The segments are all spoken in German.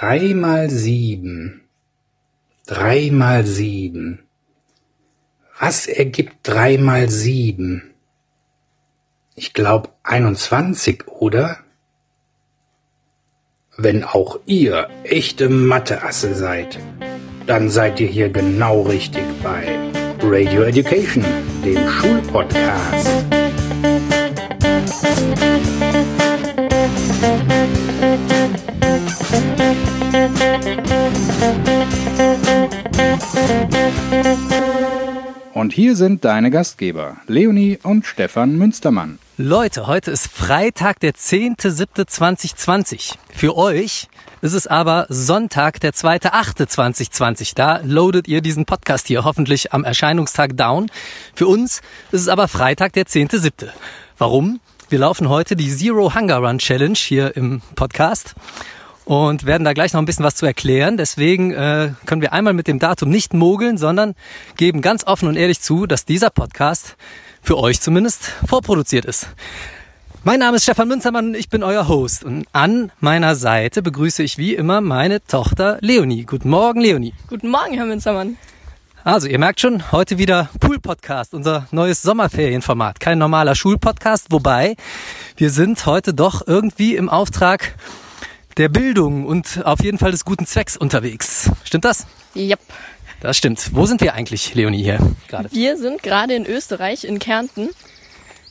Drei mal sieben. Drei mal sieben. Was ergibt drei mal sieben? Ich glaub 21, oder? Wenn auch ihr echte Matheasse seid, dann seid ihr hier genau richtig bei Radio Education, dem Schulpodcast. Und hier sind deine Gastgeber, Leonie und Stefan Münstermann. Leute, heute ist Freitag, der 10.07.2020. Für euch ist es aber Sonntag, der 2.08.2020. Da loadet ihr diesen Podcast hier hoffentlich am Erscheinungstag down. Für uns ist es aber Freitag, der 10.07. Warum? Wir laufen heute die Zero Hunger Run Challenge hier im Podcast und werden da gleich noch ein bisschen was zu erklären. Deswegen äh, können wir einmal mit dem Datum nicht mogeln, sondern geben ganz offen und ehrlich zu, dass dieser Podcast für euch zumindest vorproduziert ist. Mein Name ist Stefan Münzermann und ich bin euer Host. Und an meiner Seite begrüße ich wie immer meine Tochter Leonie. Guten Morgen, Leonie. Guten Morgen, Herr Münzermann. Also, ihr merkt schon, heute wieder Pool-Podcast, unser neues Sommerferienformat. Kein normaler Schulpodcast, wobei wir sind heute doch irgendwie im Auftrag der Bildung und auf jeden Fall des guten Zwecks unterwegs. Stimmt das? Yep. Das stimmt. Wo sind wir eigentlich, Leonie, hier gerade? Wir sind gerade in Österreich, in Kärnten.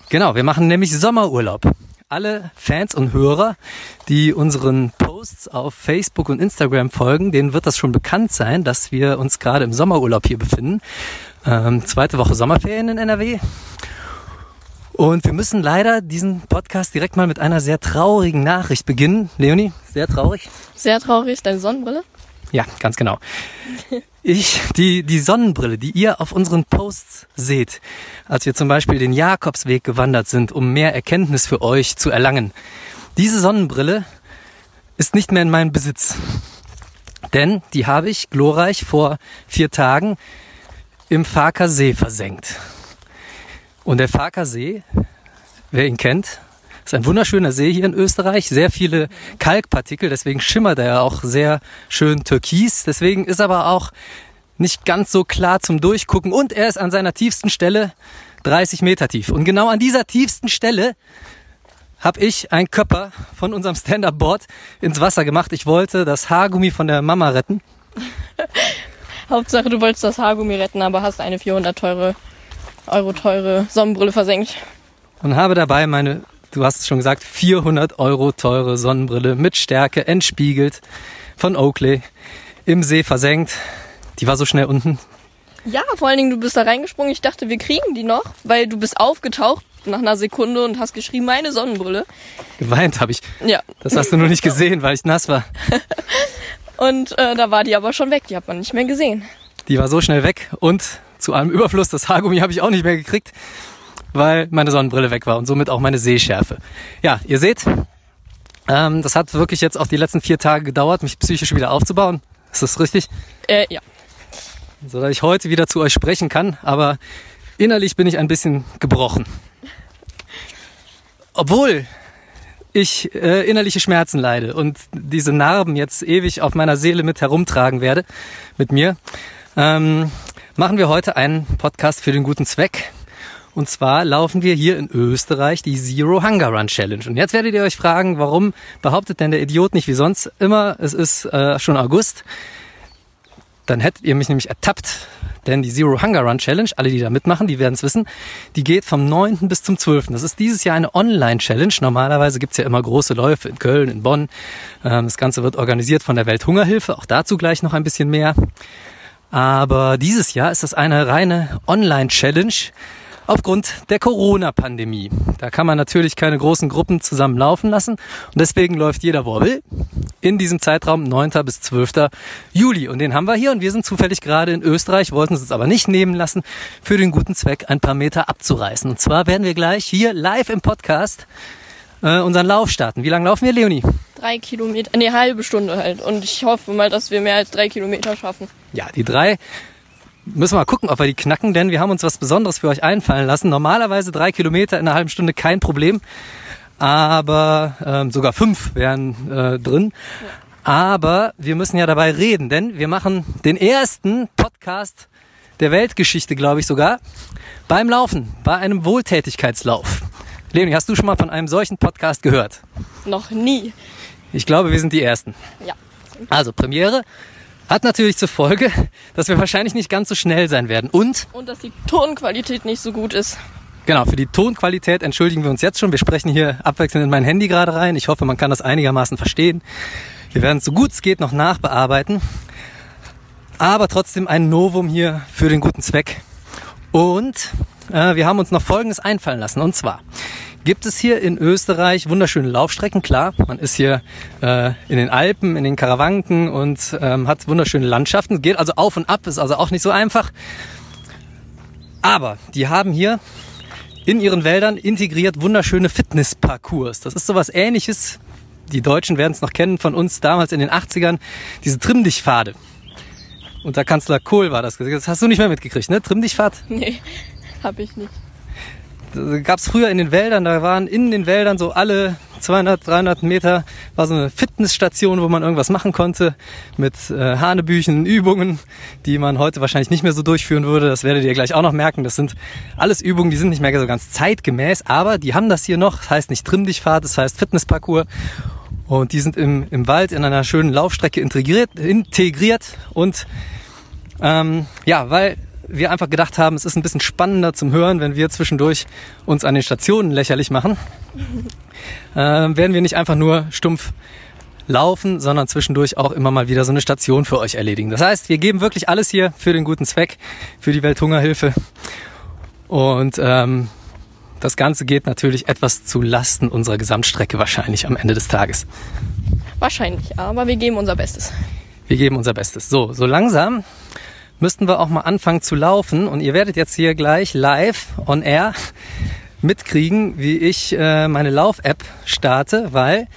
Genau, wir machen nämlich Sommerurlaub. Alle Fans und Hörer, die unseren Posts auf Facebook und Instagram folgen, denen wird das schon bekannt sein, dass wir uns gerade im Sommerurlaub hier befinden. Ähm, zweite Woche Sommerferien in NRW. Und wir müssen leider diesen Podcast direkt mal mit einer sehr traurigen Nachricht beginnen. Leonie, sehr traurig. Sehr traurig, deine Sonnenbrille? Ja, ganz genau. Ich, die, die Sonnenbrille, die ihr auf unseren Posts seht, als wir zum Beispiel den Jakobsweg gewandert sind, um mehr Erkenntnis für euch zu erlangen. Diese Sonnenbrille ist nicht mehr in meinem Besitz. Denn die habe ich glorreich vor vier Tagen im Farker See versenkt. Und der Farker See, wer ihn kennt, ist ein wunderschöner See hier in Österreich, sehr viele Kalkpartikel, deswegen schimmert er auch sehr schön türkis. Deswegen ist aber auch nicht ganz so klar zum Durchgucken und er ist an seiner tiefsten Stelle 30 Meter tief. Und genau an dieser tiefsten Stelle habe ich ein Köpper von unserem Stand-Up-Board ins Wasser gemacht. Ich wollte das Haargummi von der Mama retten. Hauptsache, du wolltest das Haargummi retten, aber hast eine 400 teure, Euro teure Sonnenbrille versenkt. Und habe dabei meine du hast es schon gesagt, 400 Euro teure Sonnenbrille mit Stärke entspiegelt von Oakley im See versenkt. Die war so schnell unten. Ja, vor allen Dingen, du bist da reingesprungen. Ich dachte, wir kriegen die noch, weil du bist aufgetaucht nach einer Sekunde und hast geschrieben, meine Sonnenbrille. Geweint habe ich. Ja. Das hast du nur nicht gesehen, weil ich nass war. und äh, da war die aber schon weg. Die hat man nicht mehr gesehen. Die war so schnell weg und zu allem Überfluss, das Haargummi habe ich auch nicht mehr gekriegt weil meine Sonnenbrille weg war und somit auch meine Sehschärfe. Ja, ihr seht, ähm, das hat wirklich jetzt auch die letzten vier Tage gedauert, mich psychisch wieder aufzubauen. Ist das richtig? Äh, ja. So dass ich heute wieder zu euch sprechen kann, aber innerlich bin ich ein bisschen gebrochen. Obwohl ich äh, innerliche Schmerzen leide und diese Narben jetzt ewig auf meiner Seele mit herumtragen werde, mit mir, ähm, machen wir heute einen Podcast für den guten Zweck. Und zwar laufen wir hier in Österreich die Zero Hunger Run Challenge. Und jetzt werdet ihr euch fragen, warum behauptet denn der Idiot nicht wie sonst immer, es ist äh, schon August. Dann hättet ihr mich nämlich ertappt. Denn die Zero Hunger Run Challenge, alle, die da mitmachen, die werden es wissen, die geht vom 9. bis zum 12. Das ist dieses Jahr eine Online-Challenge. Normalerweise gibt's ja immer große Läufe in Köln, in Bonn. Ähm, das Ganze wird organisiert von der Welthungerhilfe. Auch dazu gleich noch ein bisschen mehr. Aber dieses Jahr ist das eine reine Online-Challenge aufgrund der Corona-Pandemie. Da kann man natürlich keine großen Gruppen zusammen laufen lassen und deswegen läuft jeder, wo in diesem Zeitraum 9. bis 12. Juli. Und den haben wir hier und wir sind zufällig gerade in Österreich, wollten es uns aber nicht nehmen lassen, für den guten Zweck ein paar Meter abzureißen. Und zwar werden wir gleich hier live im Podcast äh, unseren Lauf starten. Wie lange laufen wir, Leonie? Drei Kilometer, eine halbe Stunde halt. Und ich hoffe mal, dass wir mehr als drei Kilometer schaffen. Ja, die drei Müssen wir mal gucken, ob wir die knacken, denn wir haben uns was Besonderes für euch einfallen lassen. Normalerweise drei Kilometer in einer halben Stunde kein Problem, aber ähm, sogar fünf wären äh, drin. Aber wir müssen ja dabei reden, denn wir machen den ersten Podcast der Weltgeschichte, glaube ich sogar, beim Laufen, bei einem Wohltätigkeitslauf. Leonie, hast du schon mal von einem solchen Podcast gehört? Noch nie. Ich glaube, wir sind die Ersten. Ja. Also Premiere hat natürlich zur Folge, dass wir wahrscheinlich nicht ganz so schnell sein werden. Und Und dass die Tonqualität nicht so gut ist. genau, für die Tonqualität entschuldigen wir uns jetzt schon. Wir sprechen hier abwechselnd in mein Handy gerade rein. Ich hoffe, man kann das einigermaßen verstehen. Wir werden es so gut es geht noch nachbearbeiten. Aber trotzdem ein Novum hier für den guten Zweck. Und äh, wir haben uns noch Folgendes einfallen lassen. Und zwar gibt es hier in Österreich wunderschöne Laufstrecken. Klar, man ist hier äh, in den Alpen, in den Karawanken und ähm, hat wunderschöne Landschaften. Geht also auf und ab, ist also auch nicht so einfach. Aber die haben hier in ihren Wäldern integriert wunderschöne Fitnessparcours. Das ist sowas ähnliches. Die Deutschen werden es noch kennen von uns damals in den 80ern. Diese Trimm-Dich-Pfade. Unter Kanzler Kohl war das. Das hast du nicht mehr mitgekriegt, ne? Trimm-Dich-Pfad? Nee, hab ich nicht. gab es früher in den Wäldern, da waren in den Wäldern so alle 200, 300 Meter war so eine Fitnessstation, wo man irgendwas machen konnte mit äh, Hanebüchen, Übungen, die man heute wahrscheinlich nicht mehr so durchführen würde. Das werdet ihr gleich auch noch merken. Das sind alles Übungen, die sind nicht mehr so ganz zeitgemäß, aber die haben das hier noch. Das heißt nicht Trimm dich Fahrt, das heißt Fitnessparcours. Und die sind im, im Wald in einer schönen Laufstrecke integriert, integriert und ähm, ja, weil wir einfach gedacht haben, es ist ein bisschen spannender zum Hören, wenn wir zwischendurch uns an den Stationen lächerlich machen. äh, werden wir nicht einfach nur stumpf laufen, sondern zwischendurch auch immer mal wieder so eine Station für euch erledigen. Das heißt, wir geben wirklich alles hier für den guten Zweck, für die Welthungerhilfe. Und ähm, das Ganze geht natürlich etwas zu Lasten unserer Gesamtstrecke wahrscheinlich am Ende des Tages. Wahrscheinlich, aber wir geben unser Bestes. Wir geben unser Bestes. So, so langsam müssten wir auch mal anfangen zu laufen. Und ihr werdet jetzt hier gleich live on air mitkriegen, wie ich äh, meine Lauf-App starte, weil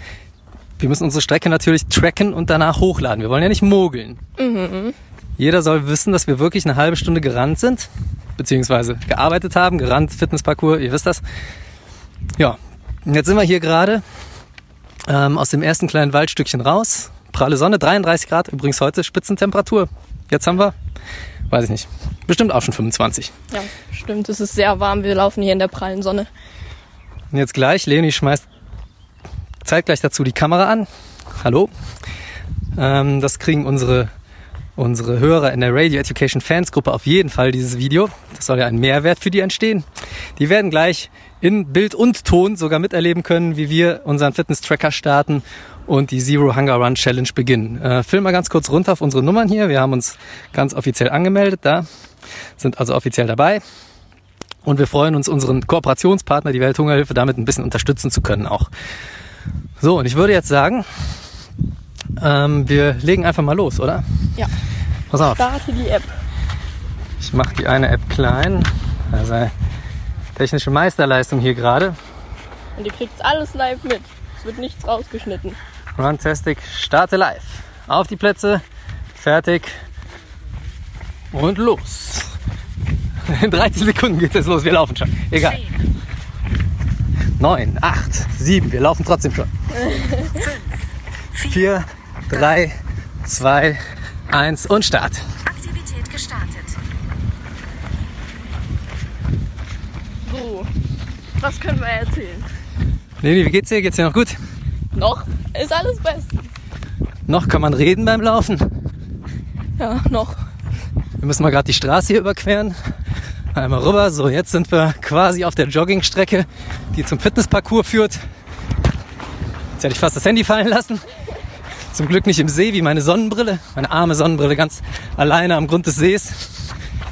wir müssen unsere Strecke natürlich tracken und danach hochladen. Wir wollen ja nicht mogeln. Mhm. Jeder soll wissen, dass wir wirklich eine halbe Stunde gerannt sind, beziehungsweise gearbeitet haben, gerannt, Fitnessparcours, ihr wisst das. Ja, und jetzt sind wir hier gerade ähm, aus dem ersten kleinen Waldstückchen raus. Pralle Sonne, 33 Grad, übrigens heute Spitzentemperatur. Jetzt haben wir, weiß ich nicht, bestimmt auch schon 25. Ja, stimmt, es ist sehr warm. Wir laufen hier in der prallen Sonne. Und jetzt gleich, Leonie schmeißt zeitgleich dazu die Kamera an. Hallo. Ähm, das kriegen unsere, unsere Hörer in der Radio Education Fans Gruppe auf jeden Fall, dieses Video. Das soll ja ein Mehrwert für die entstehen. Die werden gleich in Bild und Ton sogar miterleben können, wie wir unseren Fitness-Tracker starten und die Zero Hunger Run Challenge beginnen. Äh, film mal ganz kurz runter auf unsere Nummern hier. Wir haben uns ganz offiziell angemeldet da, sind also offiziell dabei. Und wir freuen uns, unseren Kooperationspartner, die Welthungerhilfe, damit ein bisschen unterstützen zu können auch. So, und ich würde jetzt sagen, ähm, wir legen einfach mal los, oder? Ja. Pass auf, Starte die App. ich mache die eine App klein. Also technische Meisterleistung hier gerade. Und ihr kriegt alles live mit. Es wird nichts rausgeschnitten. Runtastic, starte live. Auf die Plätze, fertig und los. In 13 Sekunden geht es los, wir laufen schon. Egal. 9, 8, 7, wir laufen trotzdem schon. 4, 3, 2, 1 und Start. Aktivität gestartet. So, was können wir erzählen? Leni, wie geht's dir? Geht's dir noch gut? Noch ist alles best. Noch kann man reden beim Laufen. Ja, noch. Wir müssen mal gerade die Straße hier überqueren. Einmal rüber. So, jetzt sind wir quasi auf der Joggingstrecke, die zum Fitnessparcours führt. Jetzt hätte ich fast das Handy fallen lassen. Zum Glück nicht im See wie meine Sonnenbrille. Meine arme Sonnenbrille ganz alleine am Grund des Sees.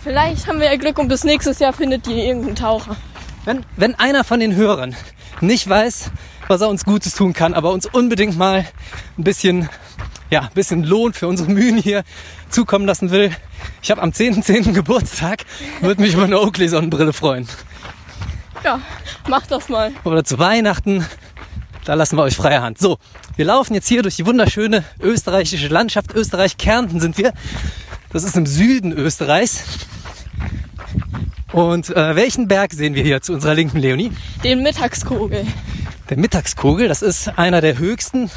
Vielleicht haben wir ja Glück und bis nächstes Jahr findet die irgendeinen Taucher. Wenn, wenn einer von den Hörern nicht weiß, was er uns Gutes tun kann, aber uns unbedingt mal ein bisschen, ja, ein bisschen Lohn für unsere Mühen hier zukommen lassen will. Ich habe am 10.10. Geburtstag, würde mich über eine Oakley-Sonnenbrille freuen. Ja, mach das mal. Oder zu Weihnachten, da lassen wir euch freie Hand. So, wir laufen jetzt hier durch die wunderschöne österreichische Landschaft. Österreich-Kärnten sind wir. Das ist im Süden Österreichs. Und äh, welchen Berg sehen wir hier zu unserer linken, Leonie? Den Mittagskogel. Der Mittagskogel, das ist einer der höchsten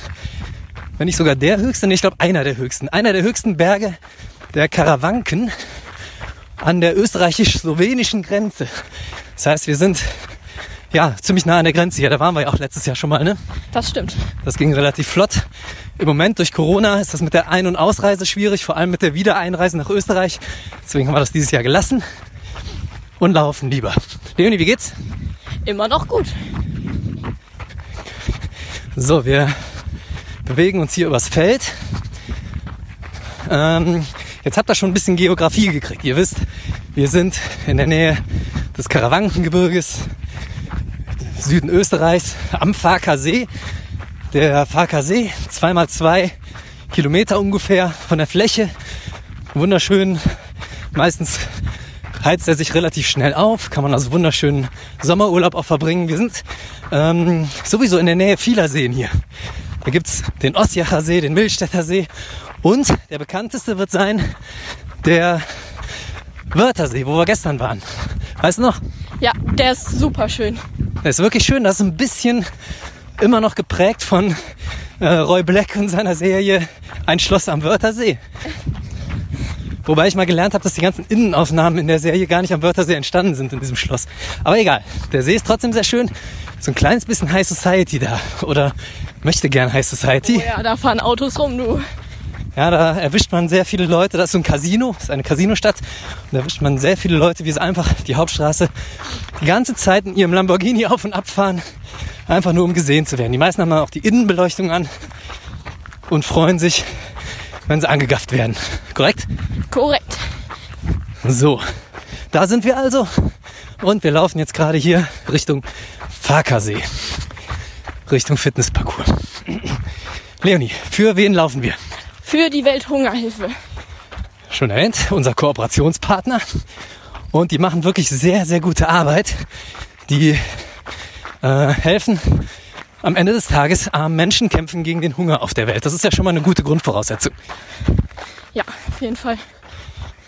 wenn nicht sogar der höchste, nee, ich glaube einer der höchsten, einer der höchsten Berge der Karawanken an der österreichisch-slowenischen Grenze. Das heißt, wir sind ja ziemlich nah an der Grenze hier. Da waren wir ja auch letztes Jahr schon mal, ne? Das stimmt. Das ging relativ flott. Im Moment durch Corona ist das mit der Ein- und Ausreise schwierig, vor allem mit der Wiedereinreise nach Österreich. Deswegen haben wir das dieses Jahr gelassen und laufen lieber. Leonie, wie geht's? Immer noch gut. So, wir bewegen uns hier übers Feld. Ähm, jetzt habt ihr schon ein bisschen Geografie gekriegt. Ihr wisst, wir sind in der Nähe des Karawankengebirges, Süden Österreichs, am Farker See. Der Farker See, zweimal zwei Kilometer ungefähr von der Fläche. Wunderschön. Meistens heizt er sich relativ schnell auf, kann man also wunderschönen Sommerurlaub auch verbringen. Wir sind ähm, sowieso in der Nähe vieler Seen hier. Da gibt's den Osjacher See, den Milstädter See und der bekannteste wird sein der Wörthersee, wo wir gestern waren. Weißt du noch? Ja, der ist super schön. Der ist wirklich schön. Das ist ein bisschen immer noch geprägt von äh, Roy Black und seiner Serie Ein Schloss am Wörthersee. Wobei ich mal gelernt habe, dass die ganzen Innenaufnahmen in der Serie gar nicht am Wörthersee entstanden sind in diesem Schloss. Aber egal, der See ist trotzdem sehr schön. So ein kleines bisschen High Society da. Oder möchte gern High Society. Oh ja, da fahren Autos rum, du. Ja, da erwischt man sehr viele Leute. Das ist so ein Casino, das ist eine Casinostadt. Und da erwischt man sehr viele Leute, wie sie einfach die Hauptstraße die ganze Zeit in ihrem Lamborghini auf und ab fahren. Einfach nur, um gesehen zu werden. Die meisten haben auch die Innenbeleuchtung an und freuen sich, wenn sie angegafft werden. Korrekt? Korrekt. So, da sind wir also. Und wir laufen jetzt gerade hier Richtung Farkasee. Richtung Fitnessparcours. Leonie, für wen laufen wir? Für die Welthungerhilfe. Schon erwähnt, unser Kooperationspartner. Und die machen wirklich sehr, sehr gute Arbeit. Die äh, helfen am Ende des Tages armen Menschen kämpfen gegen den Hunger auf der Welt. Das ist ja schon mal eine gute Grundvoraussetzung. Ja, auf jeden Fall.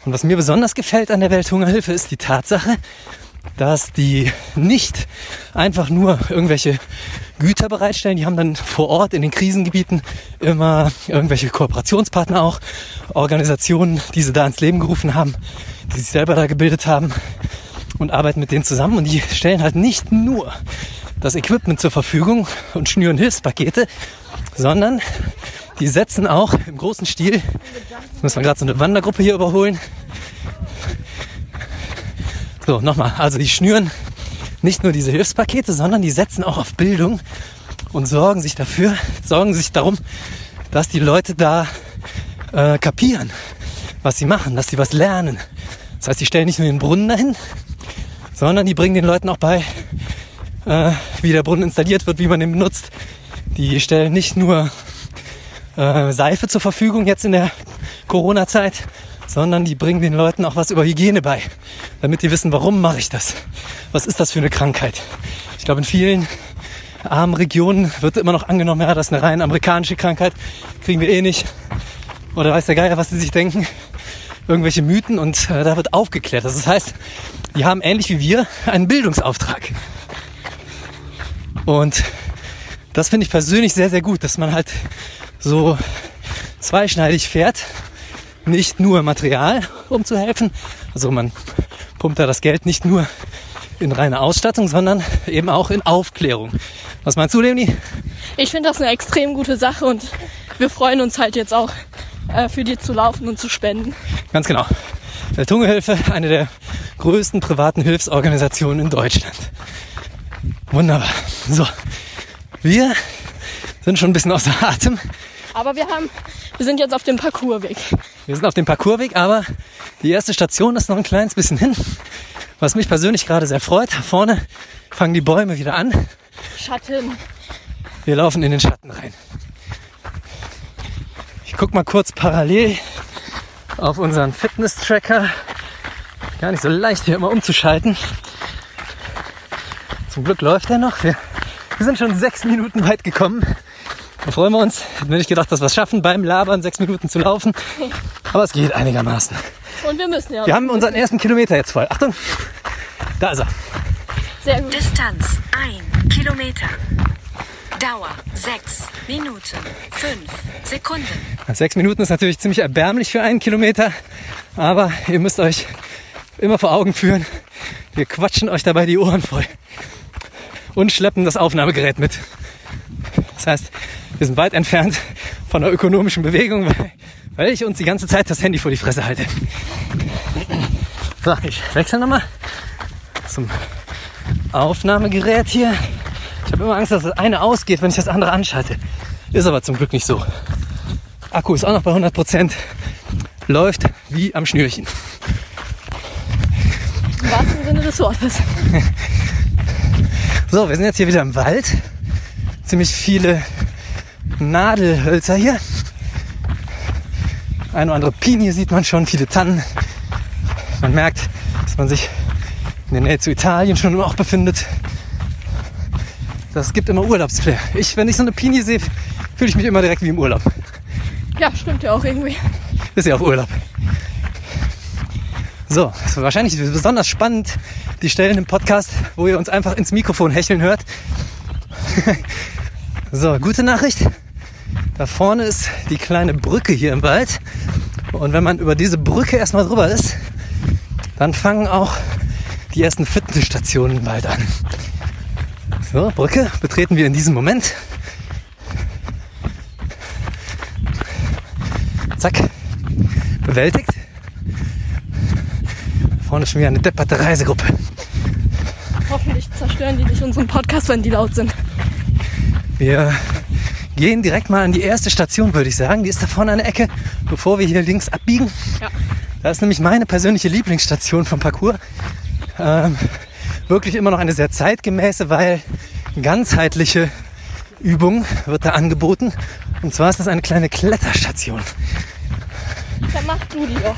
Und was mir besonders gefällt an der Welthungerhilfe ist die Tatsache, dass die nicht einfach nur irgendwelche Güter bereitstellen. Die haben dann vor Ort in den Krisengebieten immer irgendwelche Kooperationspartner auch, Organisationen, die sie da ins Leben gerufen haben, die sich selber da gebildet haben und arbeiten mit denen zusammen. Und die stellen halt nicht nur das Equipment zur Verfügung und schnüren Hilfspakete, sondern die setzen auch im großen Stil, müssen wir gerade so eine Wandergruppe hier überholen. So, nochmal, also die schnüren nicht nur diese Hilfspakete, sondern die setzen auch auf Bildung und sorgen sich dafür, sorgen sich darum, dass die Leute da äh, kapieren, was sie machen, dass sie was lernen. Das heißt, die stellen nicht nur den Brunnen dahin, sondern die bringen den Leuten auch bei, äh, wie der Brunnen installiert wird, wie man den benutzt. Die stellen nicht nur äh, Seife zur Verfügung jetzt in der Corona-Zeit, sondern die bringen den Leuten auch was über Hygiene bei, damit die wissen, warum mache ich das? Was ist das für eine Krankheit? Ich glaube, in vielen armen Regionen wird immer noch angenommen, ja, das ist eine rein amerikanische Krankheit, kriegen wir eh nicht. Oder weiß der Geier, was sie sich denken. Irgendwelche Mythen und äh, da wird aufgeklärt. Das heißt, die haben ähnlich wie wir einen Bildungsauftrag. Und das finde ich persönlich sehr, sehr gut, dass man halt so zweischneidig fährt. Nicht nur Material, um zu helfen. Also man pumpt da das Geld nicht nur in reine Ausstattung, sondern eben auch in Aufklärung. Was meinst du, Leonie? Ich finde das eine extrem gute Sache und wir freuen uns halt jetzt auch, äh, für die zu laufen und zu spenden. Ganz genau. Welthungerhilfe, eine der größten privaten Hilfsorganisationen in Deutschland. Wunderbar. So, wir sind schon ein bisschen außer Atem. Aber wir haben, wir sind jetzt auf dem Parcoursweg. Wir sind auf dem Parcoursweg, aber die erste Station ist noch ein kleines bisschen hin. Was mich persönlich gerade sehr freut. Da vorne fangen die Bäume wieder an. Schatten. Wir laufen in den Schatten rein. Ich guck mal kurz parallel auf unseren Fitness-Tracker. Gar nicht so leicht hier immer umzuschalten. Zum Glück läuft er noch. Wir, wir sind schon sechs Minuten weit gekommen. Da freuen wir uns. Hätten wir nicht gedacht, dass wir es schaffen, beim Labern sechs Minuten zu laufen. Aber es geht einigermaßen. Und wir müssen ja. Wir haben unseren ersten Kilometer jetzt voll. Achtung, da ist er. Sehr gut. Distanz 1 Kilometer. Dauer 6 Minuten 5 Sekunden. Sechs Minuten ist natürlich ziemlich erbärmlich für einen Kilometer, aber ihr müsst euch immer vor Augen führen, wir quatschen euch dabei die Ohren voll und schleppen das Aufnahmegerät mit. Das heißt, wir sind weit entfernt von der ökonomischen Bewegung, weil, weil ich uns die ganze Zeit das Handy vor die Fresse halte. So, ich wechsle nochmal zum Aufnahmegerät hier. Ich habe immer Angst, dass das eine ausgeht, wenn ich das andere anschalte. Ist aber zum Glück nicht so. Akku ist auch noch bei 100 Prozent. Läuft wie am Schnürchen. Im wahrsten Sinne des Wortes. So, wir sind jetzt hier wieder im Wald. Ziemlich viele Nadelhölzer hier. Eine oder andere Pinie sieht man schon, viele Tannen. Man merkt, dass man sich in der Nähe zu Italien schon auch befindet. Das gibt immer Urlaubsflair. Ich, wenn ich so eine Pinie sehe, fühle ich mich immer direkt wie im Urlaub. Ja, stimmt ja auch irgendwie. Ist ja auch Urlaub. So, wahrscheinlich besonders spannend, die Stellen im Podcast, wo ihr uns einfach ins Mikrofon hecheln hört. so, gute Nachricht. Da vorne ist die kleine Brücke hier im Wald. Und wenn man über diese Brücke erstmal drüber ist, dann fangen auch die ersten Fitnessstationen im Wald an. So, Brücke betreten wir in diesem Moment. Zack, bewältigt. Vorne schon wieder eine depperte Reisegruppe. Hoffentlich zerstören die nicht unseren Podcast, wenn die laut sind. Wir gehen direkt mal an die erste Station, würde ich sagen. Die ist da vorne an der Ecke, bevor wir hier links abbiegen. Ja. Da ist nämlich meine persönliche Lieblingsstation vom Parcours. Ähm, wirklich immer noch eine sehr zeitgemäße, weil ganzheitliche Übung wird da angeboten. Und zwar ist das eine kleine Kletterstation. Dann mach du die doch.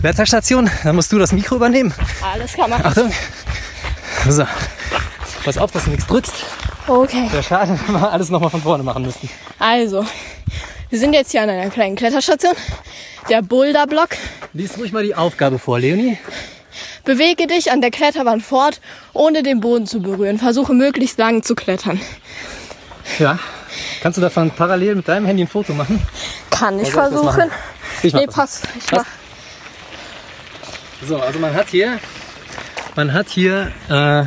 Kletterstation, da musst du das Mikro übernehmen. Alles kann man. Achtung. So. Pass auf, dass du nichts drückst. Okay. Wäre schade, wenn wir alles nochmal von vorne machen müssten. Also, wir sind jetzt hier an einer kleinen Kletterstation. Der Boulderblock. Lies ruhig mal die Aufgabe vor, Leonie. Bewege dich an der Kletterwand fort, ohne den Boden zu berühren. Versuche möglichst lang zu klettern. Ja. Kannst du davon parallel mit deinem Handy ein Foto machen? Kann ich das versuchen. machen? Ich mach Nee, das. passt. Ich mach. So, also man hat hier, man hat hier äh,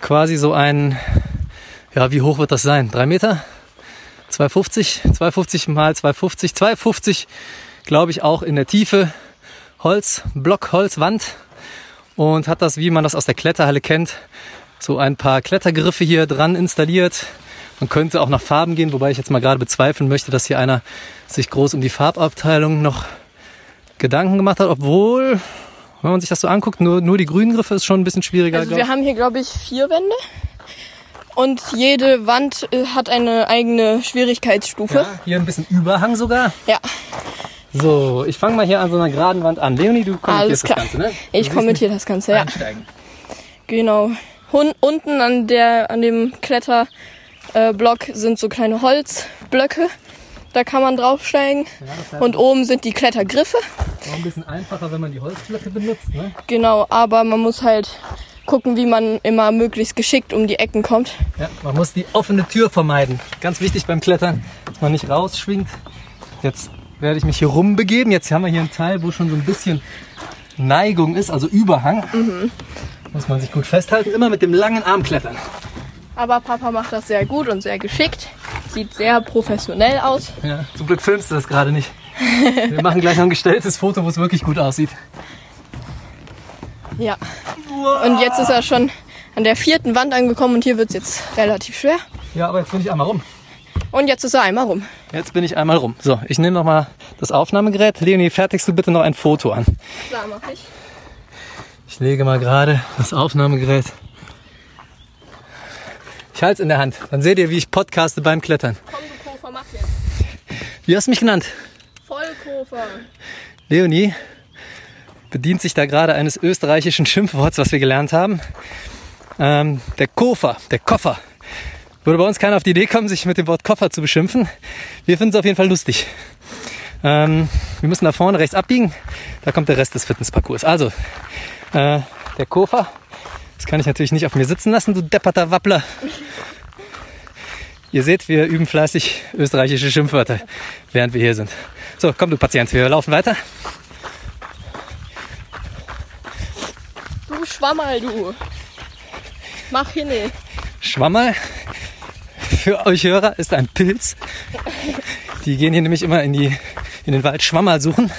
quasi so ein, ja, wie hoch wird das sein? Drei Meter? 250? 250 mal 250? 250, glaube ich, auch in der Tiefe. Holz, Block, Holzwand. Und hat das, wie man das aus der Kletterhalle kennt, so ein paar Klettergriffe hier dran installiert. Man könnte auch nach Farben gehen, wobei ich jetzt mal gerade bezweifeln möchte, dass hier einer sich groß um die Farbabteilung noch Gedanken gemacht hat, obwohl, wenn man sich das so anguckt, nur, nur die grünen Griffe ist schon ein bisschen schwieriger. Also wir haben hier, glaube ich, vier Wände. Und jede Wand äh, hat eine eigene Schwierigkeitsstufe. ja, hier ein bisschen Überhang sogar. Ja, So, ich fange mal hier an so einer geraden Wand an. Leonie, du kommentierst das Ganze, ne? Du Ich kommentiere das Ganze, ja. Einsteigen. Genau. Hun unten an der an dem Kletterblock Block sind so kleine Holzblöcke. Da kann man draufsteigen. Ja, das heißt, Und oben sind die Klettergriffe. auch ein bisschen einfacher, wenn man die Holzblöcke benutzt, ne? Genau, aber man muss halt gucken, wie man immer möglichst geschickt um die Ecken kommt. Ja, man muss die offene Tür vermeiden. Ganz wichtig beim Klettern, dass man nicht rausschwingt. Jetzt werde ich mich hier rumbegeben. Jetzt haben wir hier einen Teil, wo schon so ein bisschen Neigung ist, also Überhang. Muss man sich gut festhalten. Immer mit dem langen Arm klettern. Aber Papa macht das sehr gut und sehr geschickt. Sieht sehr professionell aus. Ja, zum Glück filmst du das gerade nicht. Wir machen gleich noch ein gestelltes Foto, wo es wirklich gut aussieht. Ja. Und jetzt ist er schon an der vierten Wand angekommen und hier wird es jetzt relativ schwer. Ja, aber jetzt bin ich einmal rum. Und jetzt ist er einmal rum. Jetzt bin ich einmal rum. So, ich nehme noch mal das Aufnahmegerät. Leonie, fertigst du bitte noch ein Foto an? Klar, mach ich. Ich lege mal gerade das Aufnahmegerät. Ich halte es in der Hand. Dann seht ihr, wie ich podcaste beim Klettern. Komm, du Kofer, mach jetzt. Wie hast du mich genannt? Vollkofer. Leonie bedient sich da gerade eines österreichischen Schimpfworts, was wir gelernt haben. Ähm, der Koffer, der Koffer. Würde bei uns keiner auf die Idee kommen, sich mit dem Wort Koffer zu beschimpfen. Wir finden es auf jeden Fall lustig. Ähm, wir müssen da vorne rechts abbiegen. Da kommt der Rest des Fitnessparcours. Also, äh, der Koffer. Das kann ich natürlich nicht auf mir sitzen lassen, du depperter Wappler. Ihr seht, wir üben fleißig österreichische Schimpfwörter, während wir hier sind. So, komm du Patient, wir laufen weiter. Du Schwammerl, du. Mach hin. Schwammerl für euch Hörer ist ein Pilz. Die gehen hier nämlich immer in, die, in den Wald Schwammerl suchen.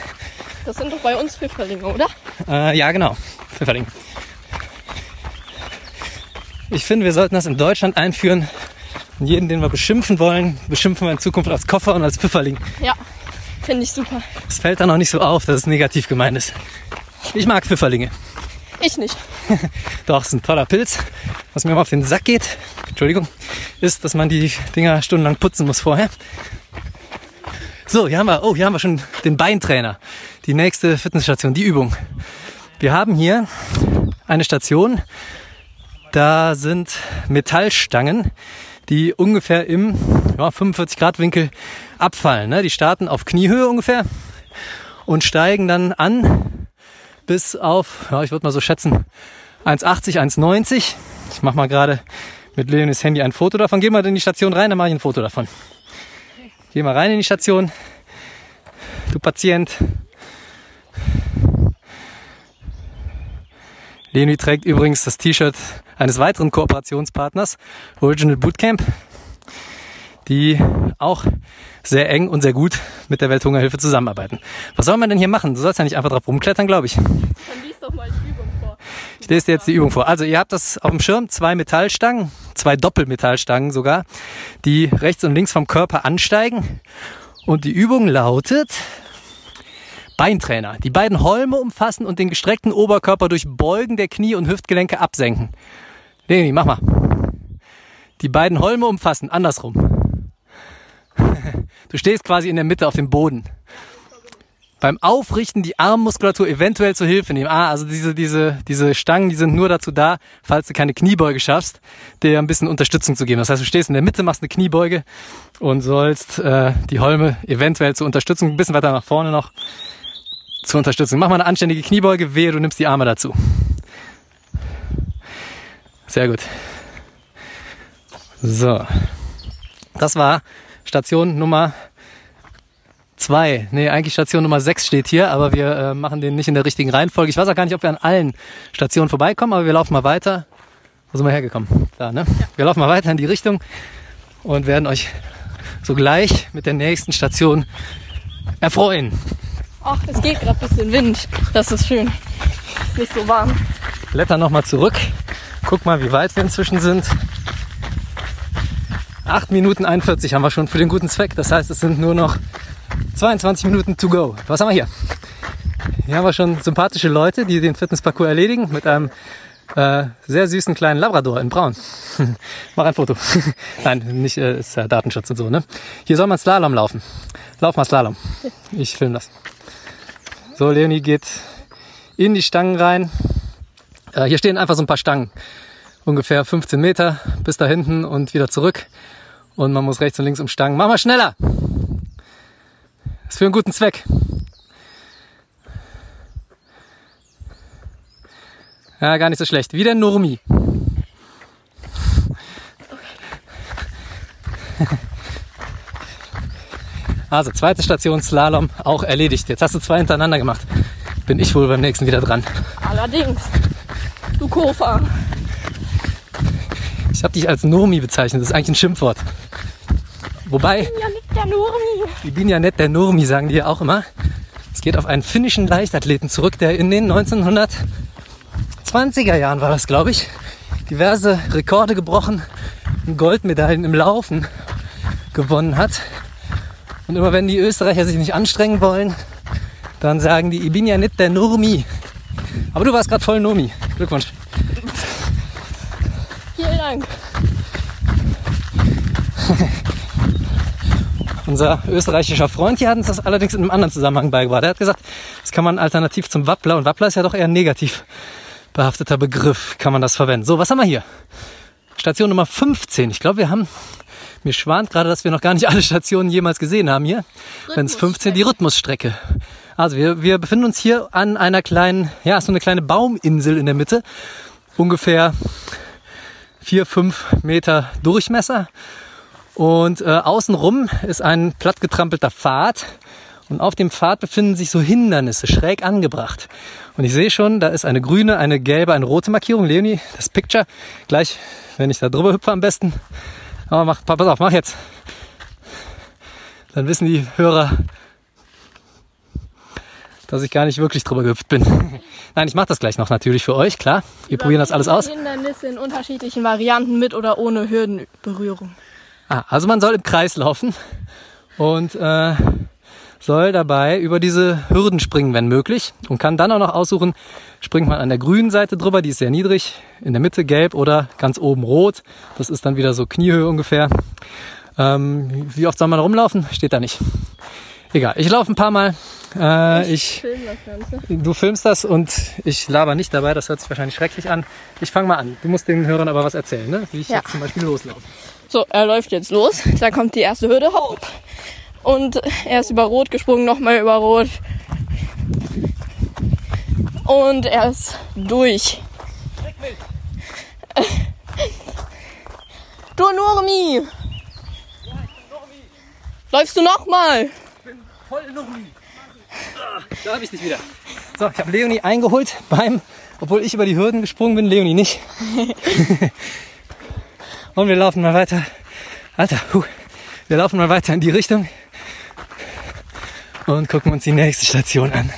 Das sind doch bei uns Pfifferlinge, oder? Äh, ja, genau. Pfifferling. Ich finde, wir sollten das in Deutschland einführen. Und jeden, den wir beschimpfen wollen, beschimpfen wir in Zukunft als Koffer und als Pfifferling. Ja. Finde ich super. Es fällt dann auch nicht so auf, dass es negativ gemeint ist. Ich mag Pfifferlinge. Ich nicht. Doch, es ist ein toller Pilz. Was mir immer auf den Sack geht, Entschuldigung, ist, dass man die Dinger stundenlang putzen muss vorher. So, hier haben wir, oh, hier haben wir schon den Beintrainer. Die nächste Fitnessstation, die Übung. Wir haben hier eine Station, da sind Metallstangen, die ungefähr im ja, 45 Grad Winkel abfallen. Ne? Die starten auf Kniehöhe ungefähr und steigen dann an bis auf, ja, ich würde mal so schätzen, 1,80, 1,90. Ich mache mal gerade mit Leonis Handy ein Foto davon. Geh mal in die Station rein, dann mache ich ein Foto davon. Geh mal rein in die Station. Du Patient. Leni trägt übrigens das T-Shirt eines weiteren Kooperationspartners, Original Bootcamp, die auch sehr eng und sehr gut mit der Welthungerhilfe zusammenarbeiten. Was soll man denn hier machen? Du sollst ja nicht einfach drauf rumklettern, glaube ich. Dann lies doch mal die Übung vor. Ich lese dir jetzt die Übung vor. Also ihr habt das auf dem Schirm, zwei Metallstangen, zwei Doppelmetallstangen sogar, die rechts und links vom Körper ansteigen. Und die Übung lautet Beintrainer. Die beiden Holme umfassen und den gestreckten Oberkörper durch Beugen der Knie und Hüftgelenke absenken. Leni, mach mal. Die beiden Holme umfassen, andersrum. Du stehst quasi in der Mitte auf dem Boden. Beim Aufrichten die Armmuskulatur eventuell zur Hilfe nehmen. Ah, also diese, diese, diese Stangen, die sind nur dazu da, falls du keine Kniebeuge schaffst, dir ein bisschen Unterstützung zu geben. Das heißt, du stehst in der Mitte, machst eine Kniebeuge und sollst äh, die Holme eventuell zur Unterstützung, ein bisschen weiter nach vorne noch, zur Unterstützung. Mach mal eine anständige Kniebeuge, wehe, du nimmst die Arme dazu. Sehr gut. So. Das war Station Nummer zwei. Nee, eigentlich Station Nummer sechs steht hier, aber wir äh, machen den nicht in der richtigen Reihenfolge. Ich weiß auch gar nicht, ob wir an allen Stationen vorbeikommen, aber wir laufen mal weiter. Wo sind wir hergekommen? Da, ne? Wir laufen mal weiter in die Richtung und werden euch sogleich mit der nächsten Station erfreuen. Ach, es geht gerade ein bisschen Wind. Das ist schön. Ist nicht so warm. Blätter nochmal zurück. Guck mal, wie weit wir inzwischen sind. 8 Minuten 41 haben wir schon für den guten Zweck. Das heißt, es sind nur noch 22 Minuten to go. Was haben wir hier? Hier haben wir schon sympathische Leute, die den Fitnessparcours erledigen mit einem äh, sehr süßen kleinen Labrador in Braun. Mach ein Foto. Nein, nicht äh, ist ja Datenschutz und so. Ne? Hier soll man Slalom laufen. Lauf mal Slalom. Ich film das. So, Leonie geht in die Stangen rein. Äh, hier stehen einfach so ein paar Stangen. Ungefähr 15 Meter bis da hinten und wieder zurück. Und man muss rechts und links um Stangen. Mach mal schneller! Ist für einen guten Zweck. Ja, gar nicht so schlecht. Wie der Nurmi. Also, zweite Station Slalom auch erledigt. Jetzt hast du zwei hintereinander gemacht. Bin ich wohl beim nächsten wieder dran. Allerdings. Du Kofa. Ich habe dich als Nurmi bezeichnet. Das ist eigentlich ein Schimpfwort. Wobei, Ja, nicht der Nurmi. ich bin ja nicht der Nurmi, sagen die ja auch immer. Es geht auf einen finnischen Leichtathleten zurück, der in den 1920er Jahren war das, glaube ich, diverse Rekorde gebrochen und Goldmedaillen im Laufen gewonnen hat. Und immer wenn die Österreicher sich nicht anstrengen wollen, dann sagen die, ich bin ja nicht der Nurmi. Aber du warst gerade voll Nurmi. Glückwunsch. Vielen Dank. Unser österreichischer Freund hier hat uns das allerdings in einem anderen Zusammenhang beigebracht. Er hat gesagt, das kann man alternativ zum Wappler und Wappler ist ja doch eher ein negativ behafteter Begriff, kann man das verwenden. So, was haben wir hier? Station Nummer 15. Ich glaube, wir haben, mir schwant gerade, dass wir noch gar nicht alle Stationen jemals gesehen haben hier. Wenn es 15, die Rhythmusstrecke. Also wir, wir befinden uns hier an einer kleinen, ja, so eine kleine Bauminsel in der Mitte. Ungefähr vier, fünf Meter Durchmesser Und äh, außenrum ist ein plattgetrampelter Pfad. Und auf dem Pfad befinden sich so Hindernisse, schräg angebracht. Und ich sehe schon, da ist eine grüne, eine gelbe, eine rote Markierung. Leonie, das Picture. Gleich, wenn ich da drüber hüpfe am besten. Aber mach, pass auf, mach jetzt. Dann wissen die Hörer, dass ich gar nicht wirklich drüber gehüpft bin. Nein, ich mache das gleich noch natürlich für euch, klar. Wir probieren das alles aus. Hindernisse in unterschiedlichen Varianten mit oder ohne Hürdenberührung. Ah, also man soll im Kreis laufen und äh, soll dabei über diese Hürden springen, wenn möglich. Und kann dann auch noch aussuchen, springt man an der grünen Seite drüber, die ist sehr niedrig, in der Mitte gelb oder ganz oben rot. Das ist dann wieder so Kniehöhe ungefähr. Ähm, wie oft soll man rumlaufen? Steht da nicht. Egal, ich laufe ein paar Mal. Äh, ich, Film das Ganze. du filmst das und ich laber nicht dabei. Das hört sich wahrscheinlich schrecklich an. Ich fange mal an. Du musst den Hörern aber was erzählen, ne? wie ich Ja. jetzt zum Beispiel loslaufe. So, er läuft jetzt los. Da kommt die erste Hürde. Hopp. Und er ist über Rot gesprungen, nochmal über Rot. Und er ist durch. Du Nurmi! Läufst du nochmal? Voll Lumi. Da habe ich dich wieder. So, ich habe Leonie eingeholt beim, obwohl ich über die Hürden gesprungen bin, Leonie nicht. Und wir laufen mal weiter. Alter, wir laufen mal weiter in die Richtung und gucken uns die nächste Station an.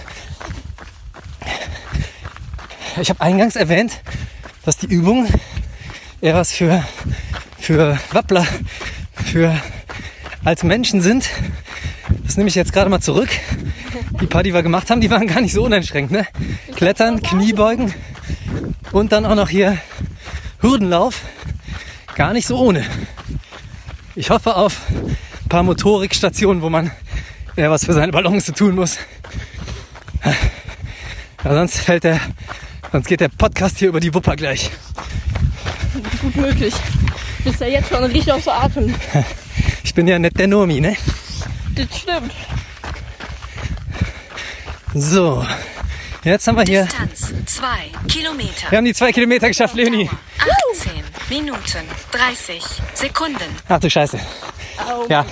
Ich habe eingangs erwähnt, dass die Übung eher was für, für Wappler, für alte Menschen sind. Das nehme ich jetzt gerade mal zurück. Die paar, die wir gemacht haben, die waren gar nicht so uneinschränkt. Ne? Klettern, Kniebeugen und dann auch noch hier Hürdenlauf. Gar nicht so ohne. Ich hoffe auf ein paar Motorikstationen, wo man eher was für seine Balance tun muss. Ja, sonst fällt der, sonst geht der Podcast hier über die Wupper gleich. Gut möglich. Bist ja jetzt schon richtig außer Atem. Ich bin ja nicht der Nomi, ne? Das stimmt. So, jetzt haben wir hier, Distanz 2 Kilometer. wir haben die zwei Kilometer geschafft, Leonie. 18 Minuten 30 Sekunden. Ach du Scheiße. Au, Ja,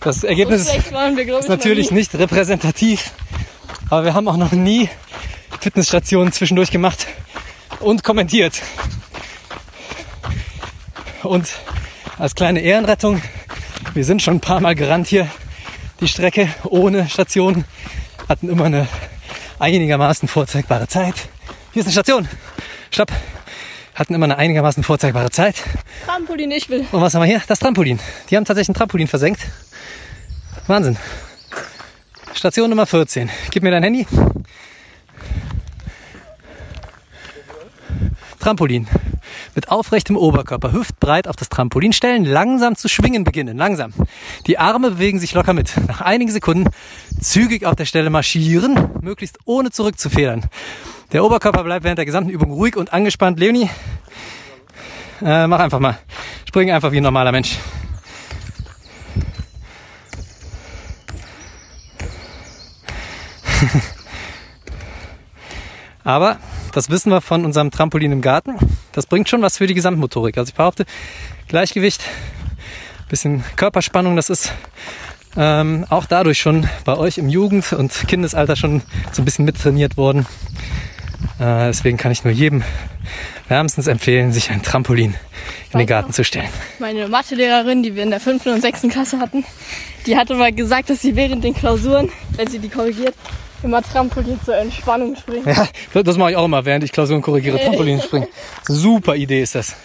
das Ergebnis wir, ist natürlich nicht repräsentativ, aber wir haben auch noch nie Fitnessstationen zwischendurch gemacht und kommentiert. Und als kleine Ehrenrettung, wir sind schon ein paar Mal gerannt hier die Strecke ohne Station, hatten immer eine einigermaßen vorzeigbare Zeit. Hier ist eine Station. Stopp. Hatten immer eine einigermaßen vorzeigbare Zeit. Trampolin, ich will. Und was haben wir hier? Das Trampolin. Die haben tatsächlich ein Trampolin versenkt. Wahnsinn. Station Nummer 14. Gib mir dein Handy. Trampolin. Mit aufrechtem Oberkörper, hüftbreit auf das Trampolin stellen, langsam zu schwingen beginnen. Langsam. Die Arme bewegen sich locker mit. Nach einigen Sekunden zügig auf der Stelle marschieren, möglichst ohne zurückzufedern. Der Oberkörper bleibt während der gesamten Übung ruhig und angespannt. Leonie, äh, mach einfach mal. Spring einfach wie ein normaler Mensch. Aber das wissen wir von unserem Trampolin im Garten. Das bringt schon was für die Gesamtmotorik. Also ich behaupte, Gleichgewicht, bisschen Körperspannung, das ist ähm, auch dadurch schon bei euch im Jugend- und Kindesalter schon so ein bisschen mittrainiert worden. Äh, deswegen kann ich nur jedem wärmstens empfehlen, sich ein Trampolin in den Garten zu stellen. Meine Mathelehrerin, die wir in der fünften und sechsten Klasse hatten, die hatte mal gesagt, dass sie während den Klausuren, wenn sie die korrigiert, immer Trampolin zur Entspannung springt. Ja, das mache ich auch immer, während ich Klausuren korrigiere. Trampolin springen. Super Idee ist das.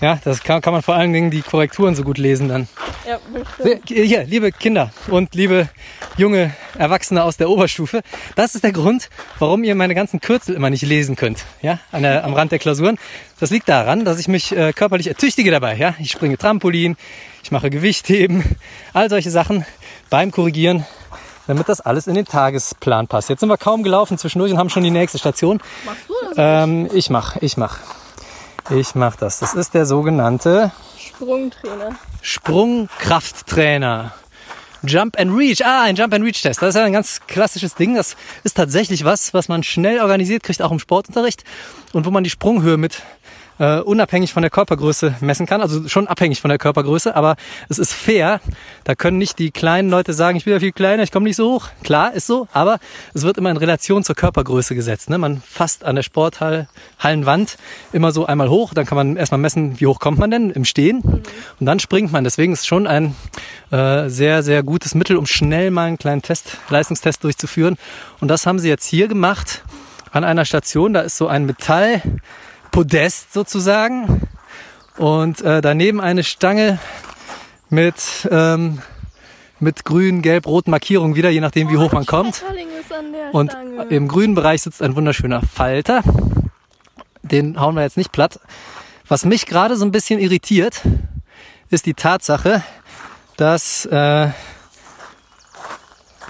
Ja, das kann, kann man vor allen Dingen die Korrekturen so gut lesen dann. Ja, bestimmt. Hier, liebe Kinder und liebe junge Erwachsene aus der Oberstufe, das ist der Grund, warum ihr meine ganzen Kürzel immer nicht lesen könnt, ja, an der, am Rand der Klausuren. Das liegt daran, dass ich mich äh, körperlich ertüchtige dabei, ja. Ich springe Trampolin, ich mache Gewichtheben, all solche Sachen beim Korrigieren, damit das alles in den Tagesplan passt. Jetzt sind wir kaum gelaufen zwischendurch und haben schon die nächste Station. Machst du das? Ähm, ich mach, ich mach. Ich mach das. Das ist der sogenannte Sprungtrainer. Sprungkrafttrainer. Jump and Reach. Ah, ein Jump and Reach Test. Das ist ja ein ganz klassisches Ding. Das ist tatsächlich was, was man schnell organisiert kriegt, auch im Sportunterricht. Und wo man die Sprunghöhe mit äh, unabhängig von der Körpergröße messen kann. Also schon abhängig von der Körpergröße, aber es ist fair. Da können nicht die kleinen Leute sagen, ich bin ja viel kleiner, ich komme nicht so hoch. Klar, ist so, aber es wird immer in Relation zur Körpergröße gesetzt. Ne? Man fasst an der Sporthallenwand immer so einmal hoch, dann kann man erstmal messen, wie hoch kommt man denn im Stehen und dann springt man. Deswegen ist es schon ein äh, sehr, sehr gutes Mittel, um schnell mal einen kleinen Test, Leistungstest durchzuführen. Und das haben sie jetzt hier gemacht an einer Station. Da ist so ein Metallpodest sozusagen und äh, daneben eine Stange mit ähm, mit grün, gelb, roten Markierungen wieder, je nachdem wie hoch man kommt. Der Und Stange. im grünen Bereich sitzt ein wunderschöner Falter. Den hauen wir jetzt nicht platt. Was mich gerade so ein bisschen irritiert, ist die Tatsache, dass äh,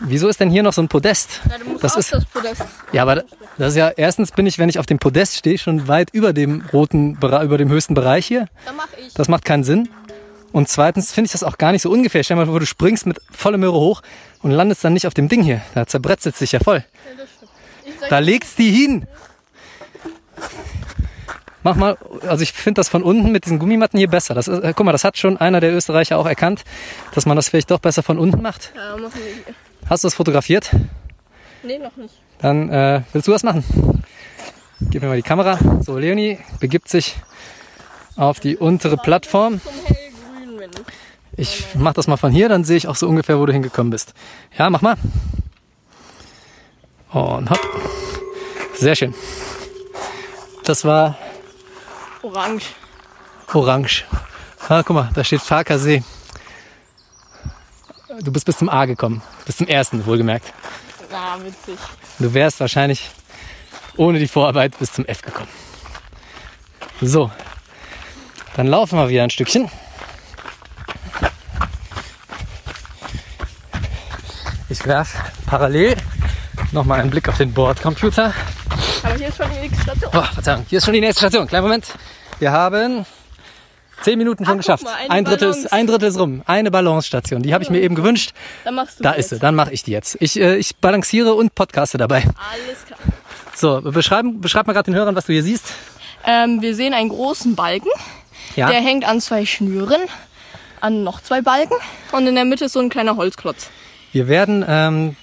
wieso ist denn hier noch so ein Podest? ja, du musst das ist das Podest. ja, aber das ist ja erstens bin ich, wenn ich auf dem Podest stehe, schon weit über dem roten, über dem höchsten Bereich hier. Da mach ich. Das macht keinen Sinn. Und zweitens finde ich das auch gar nicht so ungefähr. Stell mal vor, du springst mit voller Möhre hoch und landest dann nicht auf dem Ding hier. Da zerbrezelt sich ja voll. Ja, Da legst die hin. Mach mal, also ich finde das von unten mit diesen Gummimatten hier besser. Das ist, äh, guck mal, das hat schon einer der Österreicher auch erkannt, dass man das vielleicht doch besser von unten macht. ja, machen wir hier. Hast du das fotografiert? Nee, noch nicht. Dann äh, willst du was machen? Gib mir mal die Kamera. So, Leonie begibt sich auf die untere Plattform. Ich mach das mal von hier, dann sehe ich auch so ungefähr, wo du hingekommen bist. Ja, mach mal. Und hopp. Sehr schön. Das war Orange. orange. Ah, guck mal, da steht Farkasee. Du bist bis zum A gekommen. Bis zum ersten, wohlgemerkt. Na, witzig. Du wärst wahrscheinlich ohne die Vorarbeit bis zum F gekommen. So, dann laufen wir wieder ein Stückchen. Ich werfe parallel nochmal einen Blick auf den Bordcomputer. Aber hier ist schon die nächste Station. Oh, Verzeihung, hier ist schon die nächste Station. Kleinen Moment. Wir haben zehn Minuten schon guck geschafft. mal, ein, Drittel ist, ein Drittel ist rum. Eine Balancestation. Die habe ich mir eben gewünscht. Dann machst du Da die ist sie. Dann mache ich die jetzt. Ich, äh, ich balanciere und podcaste dabei. Alles klar. So, beschreiben, beschreib mal gerade den Hörern, was du hier siehst. Ähm, wir sehen einen großen Balken. Ja. Der hängt an zwei Schnüren. An noch zwei Balken. Und in der Mitte ist so ein kleiner Holzklotz. Wir werden ähm,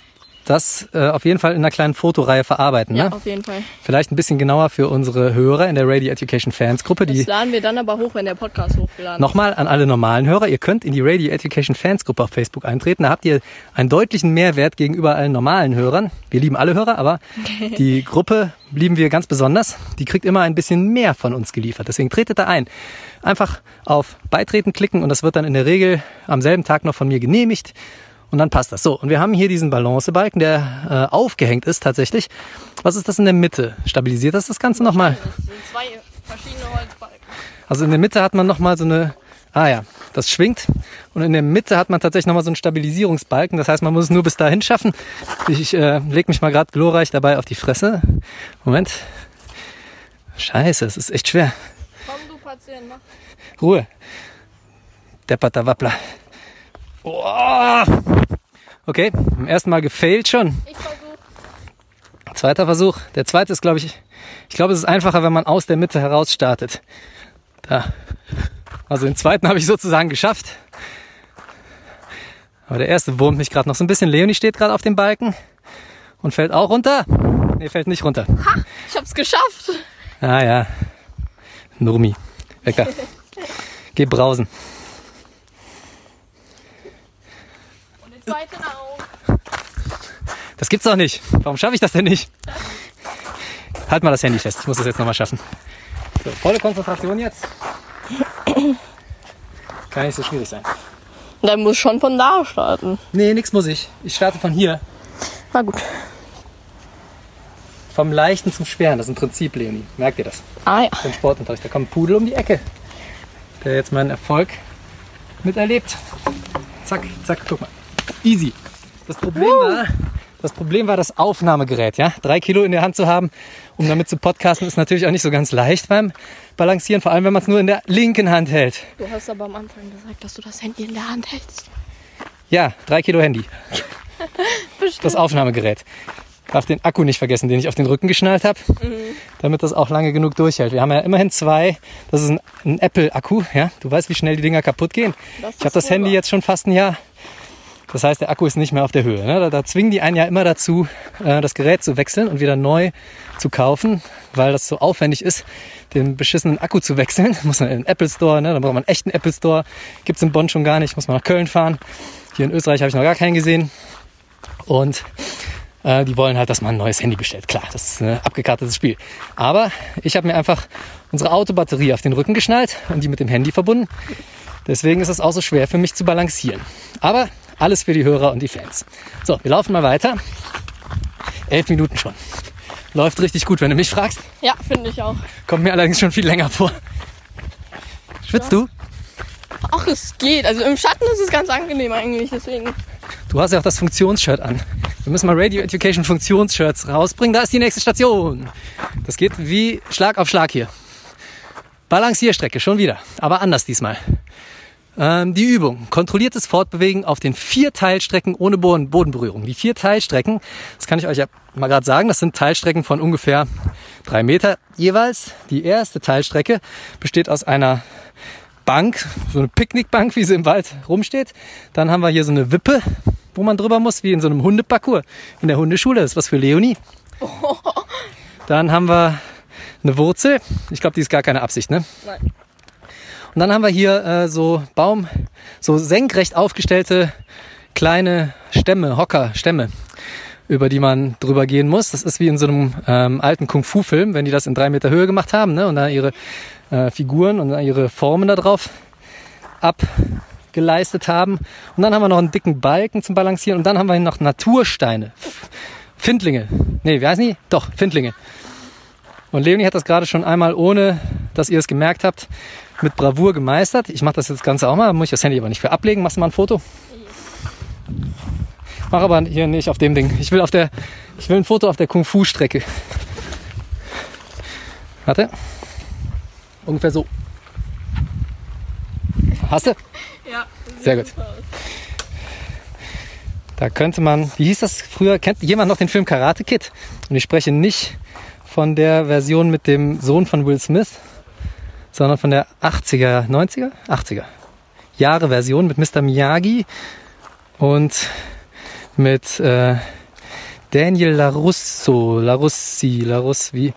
das äh, auf jeden Fall in einer kleinen Fotoreihe verarbeiten. Ja, Ne? auf jeden Fall. Vielleicht ein bisschen genauer für unsere Hörer in der Radio Education Fans Gruppe, Das die laden wir dann aber hoch, wenn der Podcast hochgeladen ist. Nochmal an alle normalen Hörer, ihr könnt in die Radio Education Fans Gruppe auf Facebook eintreten. Da habt ihr einen deutlichen Mehrwert gegenüber allen normalen Hörern. Wir lieben alle Hörer, aber die Gruppe lieben wir ganz besonders. Die kriegt immer ein bisschen mehr von uns geliefert. Deswegen tretet da ein. Einfach auf Beitreten klicken und das wird dann in der Regel am selben Tag noch von mir genehmigt. Und dann passt das. So, und wir haben hier diesen Balancebalken, der äh, aufgehängt ist tatsächlich. Was ist das in der Mitte? Stabilisiert das das Ganze nochmal? Das sind zwei verschiedene Holzbalken. Also in der Mitte hat man nochmal so eine, ah ja, das schwingt. Und in der Mitte hat man tatsächlich nochmal so einen Stabilisierungsbalken. Das heißt, man muss es nur bis dahin schaffen. Ich äh, leg mich mal gerade glorreich dabei auf die Fresse. Moment. Scheiße, es ist echt schwer. Komm, du Patient, mach. Ruhe. Depperter Wappler. Oh. Okay, beim ersten Mal gefailt schon. Ich. Zweiter Versuch. Der zweite ist, glaube ich, ich glaube, es ist einfacher, wenn man aus der Mitte heraus startet. Da. Also den zweiten habe ich sozusagen geschafft. Aber der erste wurmt mich gerade noch so ein bisschen. Leonie steht gerade auf dem Balken und fällt auch runter. Nee, fällt nicht runter. Ich hab's geschafft. Ah ja. Nurmi. Wecker. Geh brausen. Zweiten auch. Das gibt's doch nicht. Warum schaffe ich das denn nicht? Halt mal das Handy fest. Ich muss das jetzt nochmal schaffen. So, volle Konzentration jetzt. Kann nicht so schwierig sein. Dann muss schon von da starten. Nee, nix muss ich. Ich starte von hier. Na gut. Vom Leichten zum Schweren. Das ist ein Prinzip, Leonie. Merkt ihr das? Ah ja. Im Sportunterricht. Da kommt ein Pudel um die Ecke. Der jetzt meinen Erfolg miterlebt. Zack, zack, guck mal. Easy. Das Problem war, das Problem war das Aufnahmegerät, ja. Drei Kilo in der Hand zu haben, um damit zu podcasten, ist natürlich auch nicht so ganz leicht beim Balancieren, vor allem wenn man es nur in der linken Hand hält. Du hast aber am Anfang gesagt, dass du das Handy in der Hand hältst. Ja, drei Kilo Handy. Das Aufnahmegerät. Darf den Akku nicht vergessen, den ich auf den Rücken geschnallt habe. damit das auch lange genug durchhält. Wir haben ja immerhin zwei, das ist ein, ein Apple-Akku, ja. Du weißt, wie schnell die Dinger kaputt gehen. Ich habe das Handy jetzt schon fast ein Jahr. Das heißt, der Akku ist nicht mehr auf der Höhe. Ne? Da, da zwingen die einen ja immer dazu, äh, das Gerät zu wechseln und wieder neu zu kaufen, weil das so aufwendig ist, den beschissenen Akku zu wechseln. Muss man in den Apple Store, ne? dann braucht man einen echten Apple Store. Gibt's in Bonn schon gar nicht, muss man nach Köln fahren. Hier in Österreich habe ich noch gar keinen gesehen. Und äh, die wollen halt, dass man ein neues Handy bestellt. Klar, das ist ein abgekartetes Spiel. Aber ich habe mir einfach unsere Autobatterie auf den Rücken geschnallt und die mit dem Handy verbunden. Deswegen ist es auch so schwer für mich zu balancieren. Aber alles für die Hörer und die Fans. So, wir laufen mal weiter. Elf Minuten schon. Läuft richtig gut, wenn du mich fragst. Ja, finde ich auch. Kommt mir allerdings schon viel länger vor. Schwitzt du? Ach, es geht. Also im Schatten ist es ganz angenehm eigentlich, deswegen. Du hast ja auch das Funktionsshirt an. Wir müssen mal Radio Education Funktionsshirts rausbringen. Da ist die nächste Station. Das geht wie Schlag auf Schlag hier. Balancierstrecke, schon wieder. Aber anders diesmal. Ähm, die Übung. Kontrolliertes Fortbewegen auf den vier Teilstrecken ohne Boden Bodenberührung. Die vier Teilstrecken, das kann ich euch ja mal gerade sagen, das sind Teilstrecken von ungefähr drei Meter jeweils. Die erste Teilstrecke besteht aus einer Bank, so eine Picknickbank, wie sie im Wald rumsteht. Dann haben wir hier so eine Wippe, wo man drüber muss, wie in so einem Hundeparcours in der Hundeschule. Das ist was für Leonie. Dann haben wir eine Wurzel. Ich glaube, die ist gar keine Absicht, ne? Nein. Und dann haben wir hier äh, so Baum, so senkrecht aufgestellte kleine Stämme, Hocker, Stämme, über die man drüber gehen muss. Das ist wie in so einem ähm, alten Kung-Fu-Film, wenn die das in drei Meter Höhe gemacht haben ne? und da ihre äh, Figuren und dann ihre Formen da drauf abgeleistet haben. Und dann haben wir noch einen dicken Balken zum Balancieren und dann haben wir noch Natursteine. Findlinge. Nee, wie heißen die? Doch, Findlinge. Und Leonie hat das gerade schon einmal, ohne dass ihr es gemerkt habt, mit Bravour gemeistert. Ich mache das jetzt Ganze auch mal, muss ich das Handy aber nicht für ablegen. Machst du mal ein Foto? Mach aber hier nicht auf dem Ding. Ich will auf der, ich will ein Foto auf der Kung-Fu-Strecke. Warte. Ungefähr so. Hast du? Ja. Sehr gut. Da könnte man, wie hieß das früher? Kennt jemand noch den Film Karate Kid? Und ich spreche nicht von der Version mit dem Sohn von Will Smith, sondern von der 80er, 90er? 80er Jahre Version mit Mr. Miyagi und mit äh, Daniel LaRusso, LaRussi, Larus, wie.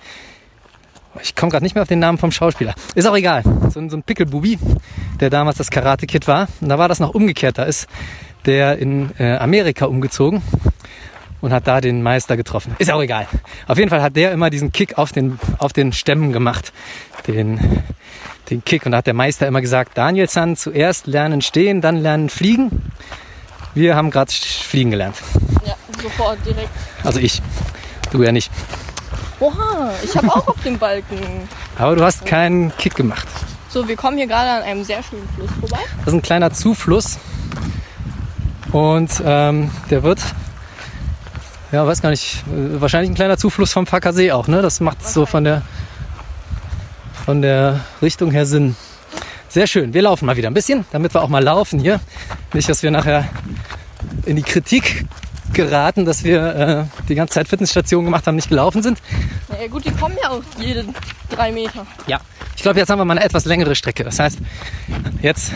Ich komme gerade nicht mehr auf den Namen vom Schauspieler. Ist auch egal. So, ein- so ein Pickelbubi, der damals das Karate Kid war. Und da war das noch umgekehrt. Da ist der in äh, Amerika umgezogen und hat da den Meister getroffen. Ist auch egal. Auf jeden Fall hat der immer diesen Kick auf den, auf den Stämmen gemacht. Den, den Kick. Und da hat der Meister immer gesagt, Daniel-san, zuerst lernen stehen, dann lernen fliegen. Wir haben gerade fliegen gelernt. Ja, sofort direkt. Also ich. Du ja nicht. Oha, ich habe auch auf dem Balken. Aber du hast keinen Kick gemacht. So, wir kommen hier gerade an einem sehr schönen Fluss vorbei. Das ist ein kleiner Zufluss. Und ähm, der wird, ja, weiß gar nicht, wahrscheinlich ein kleiner Zufluss vom Fackersee auch, ne? Das macht so von der, von der Richtung her Sinn. Sehr schön. Wir laufen mal wieder ein bisschen, damit wir auch mal laufen hier. Nicht, dass wir nachher in die Kritik geraten, dass wir äh, die ganze Zeit Fitnessstationen gemacht haben, nicht gelaufen sind. Naja gut, die kommen ja auch jede drei Meter. Ja, ich glaube, jetzt haben wir mal eine etwas längere Strecke. Das heißt, jetzt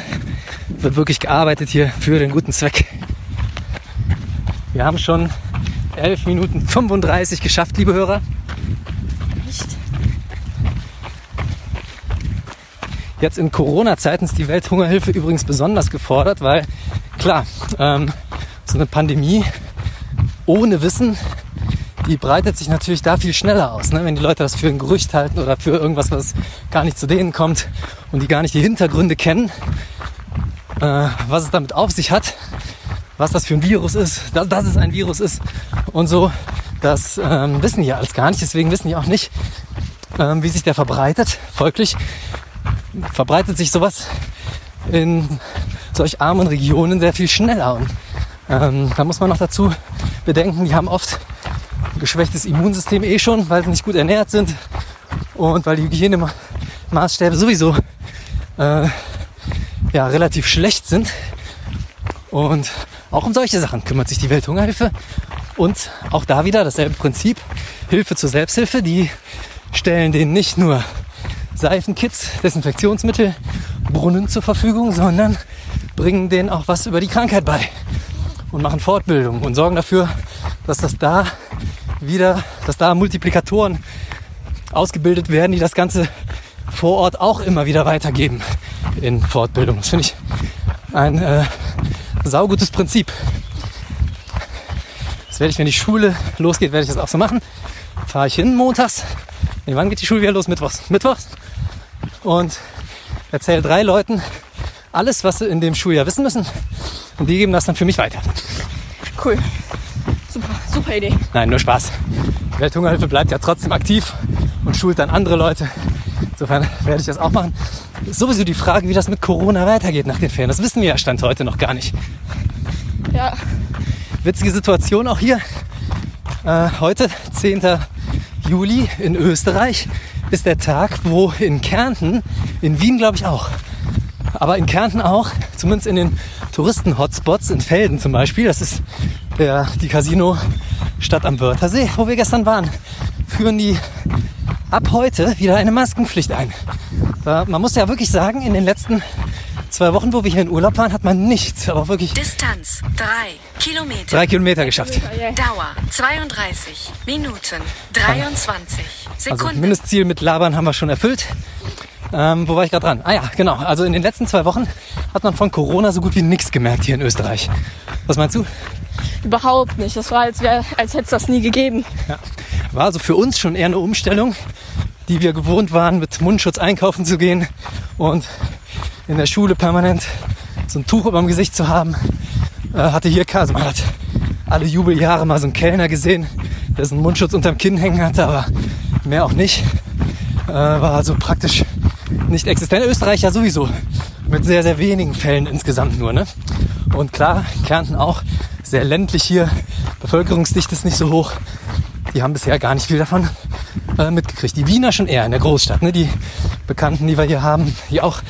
wird wirklich gearbeitet hier für den guten Zweck. Wir haben schon 11 Minuten 35 geschafft, liebe Hörer. Echt? Jetzt in Corona-Zeiten ist die Welthungerhilfe übrigens besonders gefordert, weil klar, ähm, so eine Pandemie ohne Wissen, die breitet sich natürlich da viel schneller aus. Ne? Wenn die Leute das für ein Gerücht halten oder für irgendwas, was gar nicht zu denen kommt und die gar nicht die Hintergründe kennen, äh, was es damit auf sich hat, was das für ein Virus ist, dass, dass es ein Virus ist und so, das ähm, wissen die alles gar nicht. Deswegen wissen die auch nicht, ähm, wie sich der verbreitet. Folglich verbreitet sich sowas in solch armen Regionen sehr viel schneller. Und ähm, da muss man noch dazu bedenken, die haben oft ein geschwächtes Immunsystem eh schon, weil sie nicht gut ernährt sind und weil die Hygienemaßstäbe sowieso äh, ja, relativ schlecht sind. Und auch um solche Sachen kümmert sich die Welthungerhilfe. Und auch da wieder dasselbe Prinzip. Hilfe zur Selbsthilfe. Die stellen denen nicht nur Seifenkits, Desinfektionsmittel, Brunnen zur Verfügung, sondern bringen denen auch was über die Krankheit bei und machen Fortbildung und sorgen dafür, dass das da wieder, dass da Multiplikatoren ausgebildet werden, die das Ganze vor Ort auch immer wieder weitergeben in Fortbildung. Das finde ich ein äh, saugutes Prinzip. Das werde ich, wenn die Schule losgeht, werde ich das auch so machen. Fahre ich hin montags. Nee, wann geht die Schule wieder los? Mittwochs. Mittwochs. Und erzähle drei Leuten alles, was sie in dem Schuljahr wissen müssen. Und die geben das dann für mich weiter. Cool. Super, super Idee. Nein, nur Spaß. Die Welthungerhilfe bleibt ja trotzdem aktiv und schult dann andere Leute. Insofern werde ich das auch machen. Sowieso die Frage, wie das mit Corona weitergeht nach den Ferien. Das wissen wir ja Stand heute noch gar nicht. Ja, Witzige Situation auch hier. Äh, heute, 10. Juli in Österreich, ist der Tag, wo in Kärnten, in Wien glaube ich auch, aber in Kärnten auch, zumindest in den Touristen-Hotspots, in Felden zum Beispiel, das ist der, die Casino-Stadt am Wörthersee, wo wir gestern waren, führen die ab heute wieder eine Maskenpflicht ein. Da, man muss ja wirklich sagen, in den letzten zwei Wochen, wo wir hier in Urlaub waren, hat man nichts, aber wirklich Distanz 3 Kilometer. drei Kilometer geschafft. Dauer 32 Minuten 23 Also Sekunden. Mindestziel mit Labern haben wir schon erfüllt. Ähm, wo war ich gerade dran? Ah ja, genau. Also in den letzten zwei Wochen hat man von Corona so gut wie nichts gemerkt hier in Österreich. Was meinst du? überhaupt nicht. Das war, als, wär, als hätte es das nie gegeben. Ja. War also für uns schon eher eine Umstellung, die wir gewohnt waren, mit Mundschutz einkaufen zu gehen und in der Schule permanent so ein Tuch über dem Gesicht zu haben. Äh, hatte hier, also man hat alle Jubeljahre mal so einen Kellner gesehen, der so einen Mundschutz unterm Kinn hängen hatte, aber mehr auch nicht. Äh, war also praktisch nicht existent. Österreich ja sowieso mit sehr, sehr wenigen Fällen insgesamt nur. Ne? Und klar, Kärnten auch sehr ländlich hier, Bevölkerungsdichte ist nicht so hoch. Die haben bisher gar nicht viel davon äh, mitgekriegt. Die Wiener schon eher in der Großstadt. Ne? Die Bekannten, die wir hier haben, die auch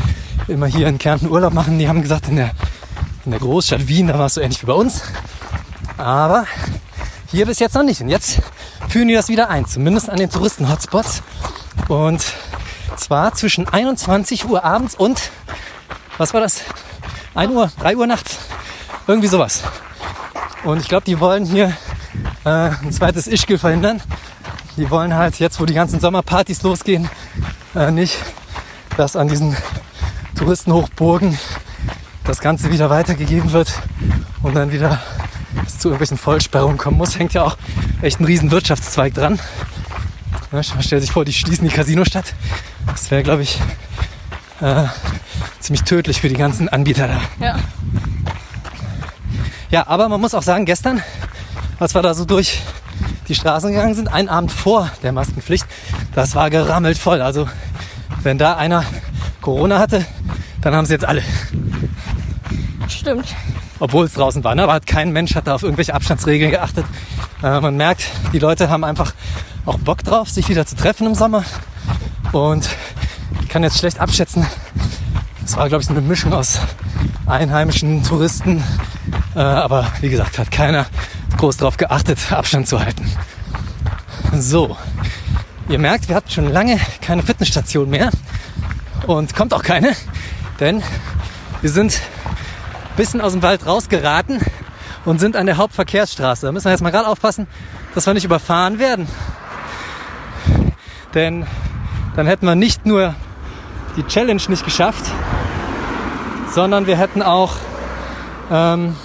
immer hier in Kärnten Urlaub machen, die haben gesagt, in der, in der Großstadt Wien, da war es so ähnlich wie bei uns. Aber hier bis jetzt noch nicht. Und jetzt führen die das wieder ein, zumindest an den Touristen-Hotspots. Und zwar zwischen 21 Uhr abends und, was war das? 1 Uhr, 3 Uhr nachts. Irgendwie sowas. Und ich glaube, die wollen hier äh, ein zweites Ischgl verhindern. Die wollen halt jetzt, wo die ganzen Sommerpartys losgehen, äh, nicht, dass an diesen Touristenhochburgen das Ganze wieder weitergegeben wird und dann wieder es zu irgendwelchen Vollsperrungen kommen muss. Hängt ja auch echt ein riesen Wirtschaftszweig dran. Ja, man stellt sich vor, die schließen die Casinostadt. Das wäre, glaube ich, äh, ziemlich tödlich für die ganzen Anbieter da. Ja. Ja, aber man muss auch sagen, gestern, als wir da so durch die Straßen gegangen sind, einen Abend vor der Maskenpflicht, das war gerammelt voll. Also wenn da einer Corona hatte, dann haben sie jetzt alle. Stimmt. Obwohl es draußen war, ne? aber kein Mensch hat da auf irgendwelche Abstandsregeln geachtet. Äh, man merkt, die Leute haben einfach auch Bock drauf, sich wieder zu treffen im Sommer. Und ich kann jetzt schlecht abschätzen. Es war, glaube ich, so eine Mischung aus einheimischen Touristen. Äh, aber wie gesagt, hat keiner groß darauf geachtet, Abstand zu halten. So, ihr merkt, wir hatten schon lange keine Fitnessstation mehr. Und kommt auch keine, denn wir sind ein bisschen aus dem Wald rausgeraten und sind an der Hauptverkehrsstraße. Da müssen wir jetzt mal gerade aufpassen, dass wir nicht überfahren werden. Denn dann hätten wir nicht nur die Challenge nicht geschafft, sondern wir hätten auch, ähm,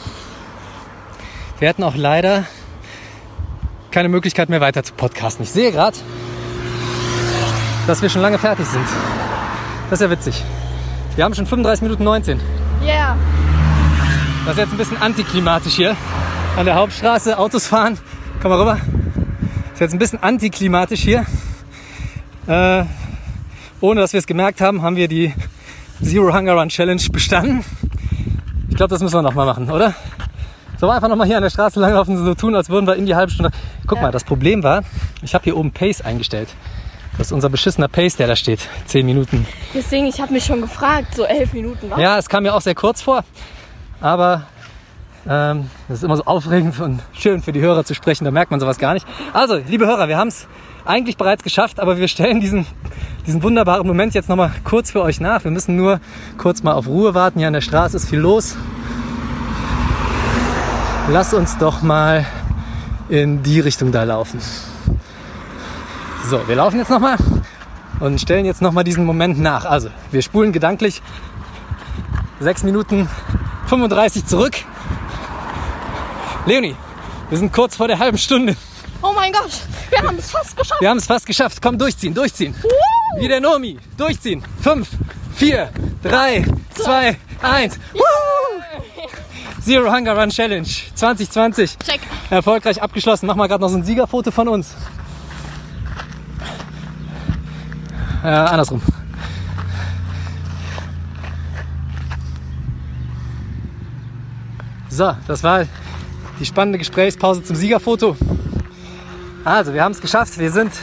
wir hätten auch leider keine Möglichkeit mehr weiter zu podcasten. Ich sehe gerade, dass wir schon lange fertig sind. Das ist ja witzig. Wir haben schon 35 Minuten 19. Yeah. Das ist jetzt ein bisschen antiklimatisch hier an der Hauptstraße. Autos fahren. Komm mal rüber. Das ist jetzt ein bisschen antiklimatisch hier. Äh, ohne dass wir es gemerkt haben, haben wir die Zero Hunger Run Challenge bestanden. Ich glaube, das müssen wir nochmal machen, oder? Sollen wir einfach nochmal hier an der Straße langlaufen und so tun, als würden wir in die halbe Stunde. Guck Ja. mal, das Problem war, ich habe hier oben Pace eingestellt. Das ist unser beschissener Pace, der da steht. Zehn Minuten. Deswegen, ich habe mich schon gefragt, so elf Minuten, was? Ja, es kam mir auch sehr kurz vor. Aber Ähm, das ist immer so aufregend und schön für die Hörer zu sprechen, da merkt man sowas gar nicht. Also, liebe Hörer, wir haben es eigentlich bereits geschafft, aber wir stellen diesen, diesen wunderbaren Moment jetzt nochmal kurz für euch nach. Wir müssen nur kurz mal auf Ruhe warten. Hier an der Straße ist viel los. Lass uns doch mal in die Richtung da laufen. So, wir laufen jetzt nochmal und stellen jetzt nochmal diesen Moment nach. Also, wir spulen gedanklich 6 Minuten 35 zurück. Leonie, wir sind kurz vor der halben Stunde. Oh mein Gott, wir haben es fast geschafft. Wir haben es fast geschafft. Komm, durchziehen, durchziehen. Wie der Nomi. Durchziehen. Fünf, vier, drei, zwei, eins. Zero Hunger Run Challenge 2020. Check. Erfolgreich abgeschlossen. Mach mal gerade noch so ein Siegerfoto von uns. Äh, andersrum. So, das war die spannende Gesprächspause zum Siegerfoto. Also, wir haben es geschafft. Wir sind,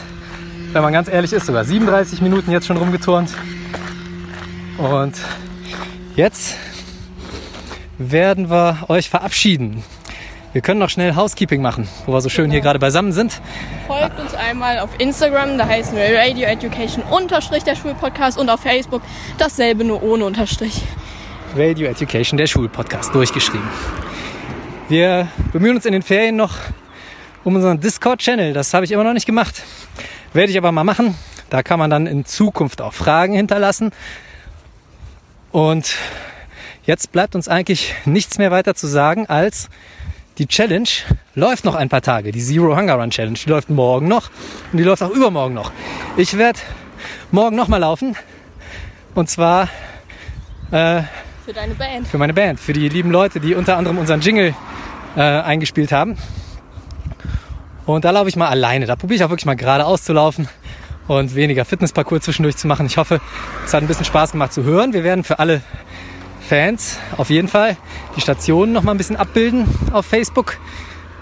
wenn man ganz ehrlich ist, sogar 37 Minuten jetzt schon rumgeturnt. Und jetzt werden wir euch verabschieden. Wir können noch schnell Housekeeping machen, wo wir so schön hier gerade beisammen sind. Folgt uns einmal auf Instagram, da heißen wir Radio Education unterstrich der Schulpodcast und auf Facebook dasselbe nur ohne Unterstrich. Radio Education, der Schulpodcast, durchgeschrieben. Wir bemühen uns in den Ferien noch um unseren Discord-Channel. Das habe ich immer noch nicht gemacht. Werde ich aber mal machen. Da kann man dann in Zukunft auch Fragen hinterlassen. Und jetzt bleibt uns eigentlich nichts mehr weiter zu sagen, als die Challenge läuft noch ein paar Tage. Die Zero Hunger Run Challenge, die läuft morgen noch und die läuft auch übermorgen noch. Ich werde morgen noch mal laufen. Und zwar äh, Für deine Band. für meine Band, für die lieben Leute, die unter anderem unseren Jingle äh, eingespielt haben. Und da laufe ich mal alleine. Da probiere ich auch wirklich mal geradeaus zu laufen und weniger Fitnessparcours zwischendurch zu machen. Ich hoffe, es hat ein bisschen Spaß gemacht zu hören. Wir werden für alle Fans auf jeden Fall die Stationen noch mal ein bisschen abbilden auf Facebook.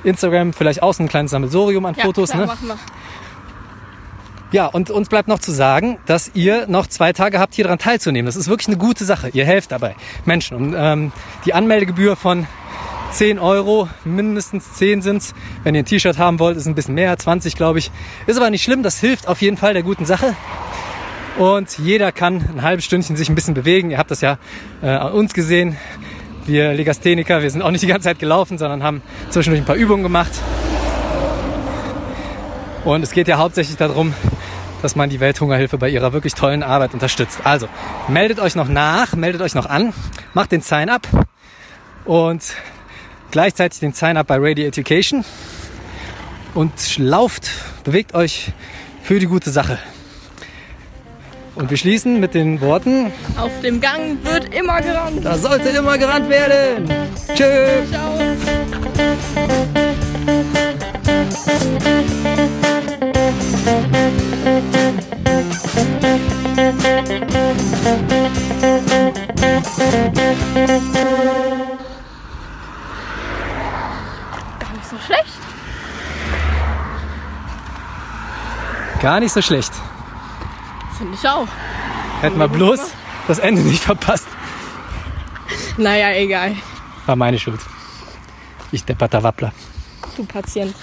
Instagram vielleicht auch so ein kleines Sammelsorium an Ja, Fotos. klar, ne? machen wir. Ja, und uns bleibt noch zu sagen, dass ihr noch zwei Tage habt, hier dran teilzunehmen. Das ist wirklich eine gute Sache. Ihr helft dabei Menschen. Und ähm, die Anmeldegebühr von 10 Euro, mindestens 10 sind's. Wenn ihr ein T-Shirt haben wollt, ist ein bisschen mehr, 20 glaube ich. Ist aber nicht schlimm, das hilft auf jeden Fall der guten Sache. Und jeder kann ein halbes Stündchen sich ein bisschen bewegen. Ihr habt das ja äh, an uns gesehen. Wir Legastheniker, wir sind auch nicht die ganze Zeit gelaufen, sondern haben zwischendurch ein paar Übungen gemacht. Und es geht ja hauptsächlich darum, dass man die Welthungerhilfe bei ihrer wirklich tollen Arbeit unterstützt. Also meldet euch noch nach, meldet euch noch an, macht den Sign-up und gleichzeitig den Sign-up bei Radio Education und lauft, bewegt euch für die gute Sache. Und wir schließen mit den Worten, Auf dem Gang wird immer gerannt. da sollte immer gerannt werden. Tschüss. Gar nicht so schlecht. Gar nicht so schlecht. Finde ich auch. Hätten wir bloß das Ende nicht verpasst. Naja, egal. War meine Schuld. Ich der Wappler. Du Patient.